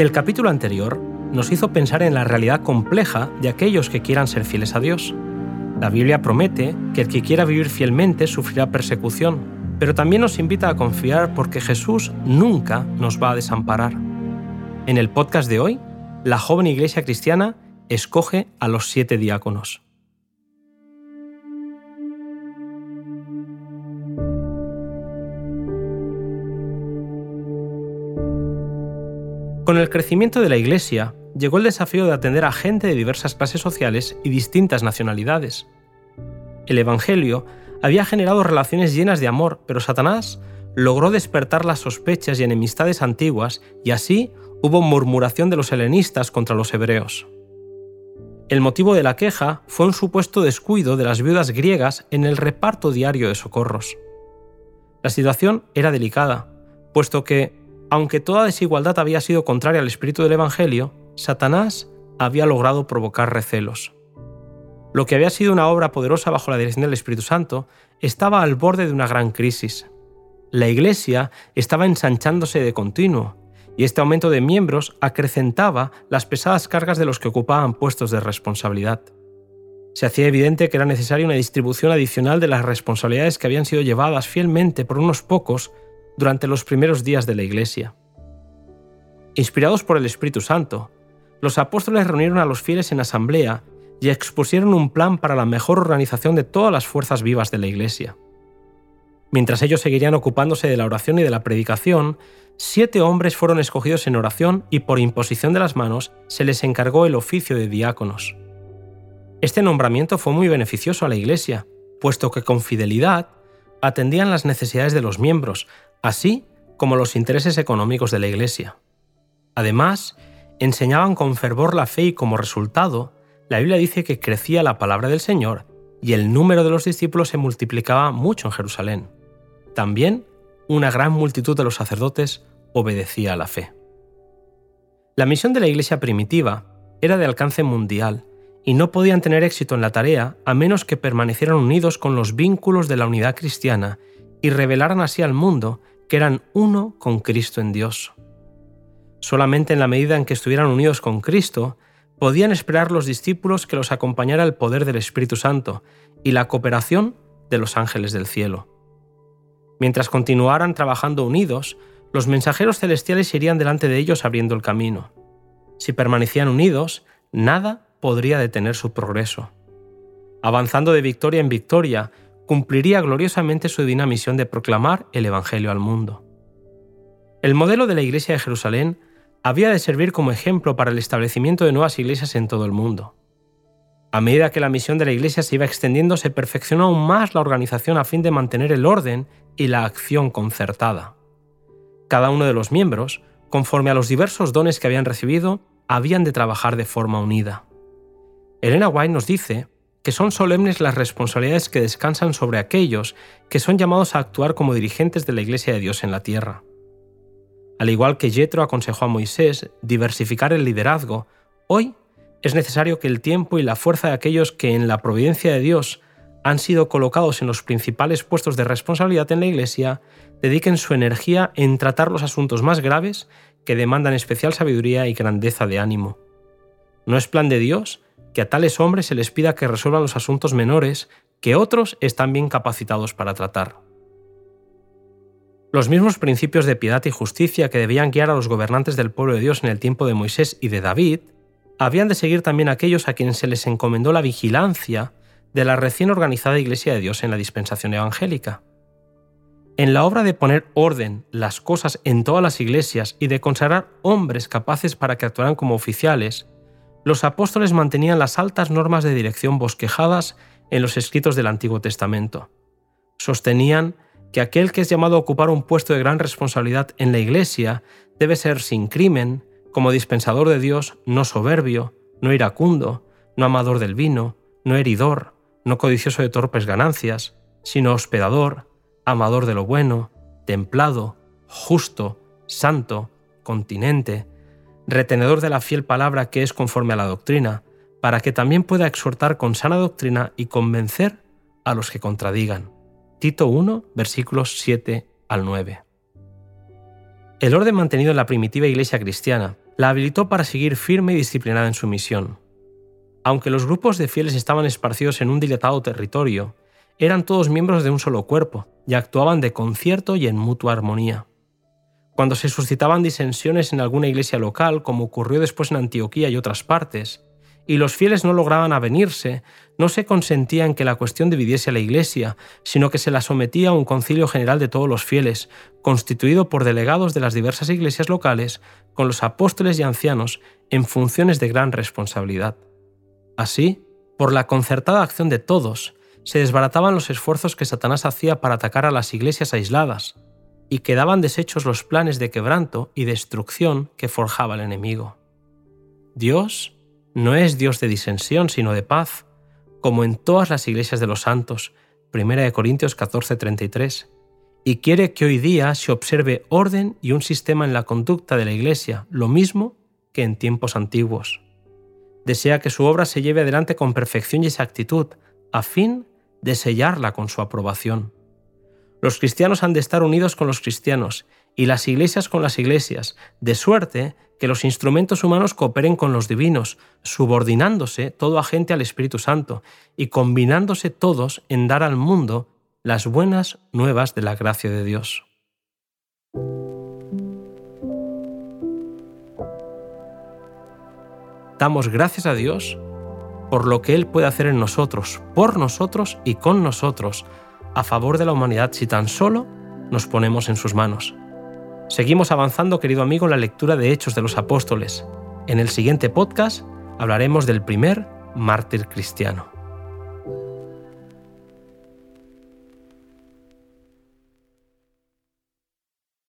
El capítulo anterior nos hizo pensar en la realidad compleja de aquellos que quieran ser fieles a Dios. La Biblia promete que el que quiera vivir fielmente sufrirá persecución, pero también nos invita a confiar porque Jesús nunca nos va a desamparar. En el podcast de hoy, la joven iglesia cristiana escoge a los siete diáconos. Con el crecimiento de la Iglesia, llegó el desafío de atender a gente de diversas clases sociales y distintas nacionalidades. El Evangelio había generado relaciones llenas de amor, pero Satanás logró despertar las sospechas y enemistades antiguas y así hubo murmuración de los helenistas contra los hebreos. El motivo de la queja fue un supuesto descuido de las viudas griegas en el reparto diario de socorros. La situación era delicada, puesto que aunque toda desigualdad había sido contraria al espíritu del Evangelio, Satanás había logrado provocar recelos. Lo que había sido una obra poderosa bajo la dirección del Espíritu Santo estaba al borde de una gran crisis. La Iglesia estaba ensanchándose de continuo, y este aumento de miembros acrecentaba las pesadas cargas de los que ocupaban puestos de responsabilidad. Se hacía evidente que era necesaria una distribución adicional de las responsabilidades que habían sido llevadas fielmente por unos pocos durante los primeros días de la Iglesia. Inspirados por el Espíritu Santo, los apóstoles reunieron a los fieles en asamblea y expusieron un plan para la mejor organización de todas las fuerzas vivas de la Iglesia. Mientras ellos seguirían ocupándose de la oración y de la predicación, siete hombres fueron escogidos en oración y por imposición de las manos se les encargó el oficio de diáconos. Este nombramiento fue muy beneficioso a la Iglesia, puesto que con fidelidad atendían las necesidades de los miembros, así como los intereses económicos de la Iglesia. Además, enseñaban con fervor la fe y como resultado, la Biblia dice que crecía la palabra del Señor y el número de los discípulos se multiplicaba mucho en Jerusalén. También una gran multitud de los sacerdotes obedecía a la fe. La misión de la Iglesia primitiva era de alcance mundial y no podían tener éxito en la tarea a menos que permanecieran unidos con los vínculos de la unidad cristiana y revelaran así al mundo que eran uno con Cristo en Dios. Solamente en la medida en que estuvieran unidos con Cristo, podían esperar los discípulos que los acompañara el poder del Espíritu Santo y la cooperación de los ángeles del cielo. Mientras continuaran trabajando unidos, los mensajeros celestiales irían delante de ellos abriendo el camino. Si permanecían unidos, nada podría detener su progreso. Avanzando de victoria en victoria, cumpliría gloriosamente su divina misión de proclamar el Evangelio al mundo. El modelo de la Iglesia de Jerusalén había de servir como ejemplo para el establecimiento de nuevas iglesias en todo el mundo. A medida que la misión de la Iglesia se iba extendiendo, se perfeccionó aún más la organización a fin de mantener el orden y la acción concertada. Cada uno de los miembros, conforme a los diversos dones que habían recibido, habían de trabajar de forma unida. Elena White nos dice que son solemnes las responsabilidades que descansan sobre aquellos que son llamados a actuar como dirigentes de la Iglesia de Dios en la tierra. Al igual que Yetro aconsejó a Moisés diversificar el liderazgo, hoy es necesario que el tiempo y la fuerza de aquellos que en la providencia de Dios han sido colocados en los principales puestos de responsabilidad en la Iglesia dediquen su energía en tratar los asuntos más graves que demandan especial sabiduría y grandeza de ánimo. No es plan de Dios que a tales hombres se les pida que resuelvan los asuntos menores que otros están bien capacitados para tratar. Los mismos principios de piedad y justicia que debían guiar a los gobernantes del pueblo de Dios en el tiempo de Moisés y de David, habían de seguir también aquellos a quienes se les encomendó la vigilancia de la recién organizada Iglesia de Dios en la dispensación evangélica. En la obra de poner orden las cosas en todas las iglesias y de consagrar hombres capaces para que actuaran como oficiales, los apóstoles mantenían las altas normas de dirección bosquejadas en los escritos del Antiguo Testamento. Sostenían que aquel que es llamado a ocupar un puesto de gran responsabilidad en la Iglesia debe ser sin crimen, como dispensador de Dios, no soberbio, no iracundo, no amador del vino, no heridor, no codicioso de torpes ganancias, sino hospedador, amador de lo bueno, templado, justo, santo, continente, retenedor de la fiel palabra que es conforme a la doctrina, para que también pueda exhortar con sana doctrina y convencer a los que contradigan. Tito 1, versículos 7 al 9. El orden mantenido en la primitiva iglesia cristiana la habilitó para seguir firme y disciplinada en su misión. Aunque los grupos de fieles estaban esparcidos en un dilatado territorio, eran todos miembros de un solo cuerpo y actuaban de concierto y en mutua armonía. Cuando se suscitaban disensiones en alguna iglesia local, como ocurrió después en Antioquía y otras partes, y los fieles no lograban avenirse, no se consentía en que la cuestión dividiese a la Iglesia, sino que se la sometía a un concilio general de todos los fieles, constituido por delegados de las diversas iglesias locales, con los apóstoles y ancianos en funciones de gran responsabilidad. Así, por la concertada acción de todos, se desbarataban los esfuerzos que Satanás hacía para atacar a las iglesias aisladas, y quedaban deshechos los planes de quebranto y destrucción que forjaba el enemigo. Dios no es Dios de disensión, sino de paz, como en todas las iglesias de los santos, 1 Corintios 14:33, y quiere que hoy día se observe orden y un sistema en la conducta de la iglesia, lo mismo que en tiempos antiguos. Desea que su obra se lleve adelante con perfección y exactitud, a fin de sellarla con su aprobación. Los cristianos han de estar unidos con los cristianos y las iglesias con las iglesias, de suerte que los instrumentos humanos cooperen con los divinos, subordinándose todo agente al Espíritu Santo y combinándose todos en dar al mundo las buenas nuevas de la gracia de Dios. Damos gracias a Dios por lo que Él puede hacer en nosotros, por nosotros y con nosotros, a favor de la humanidad si tan solo nos ponemos en sus manos. Seguimos avanzando, querido amigo, en la lectura de Hechos de los Apóstoles. En el siguiente podcast hablaremos del primer mártir cristiano.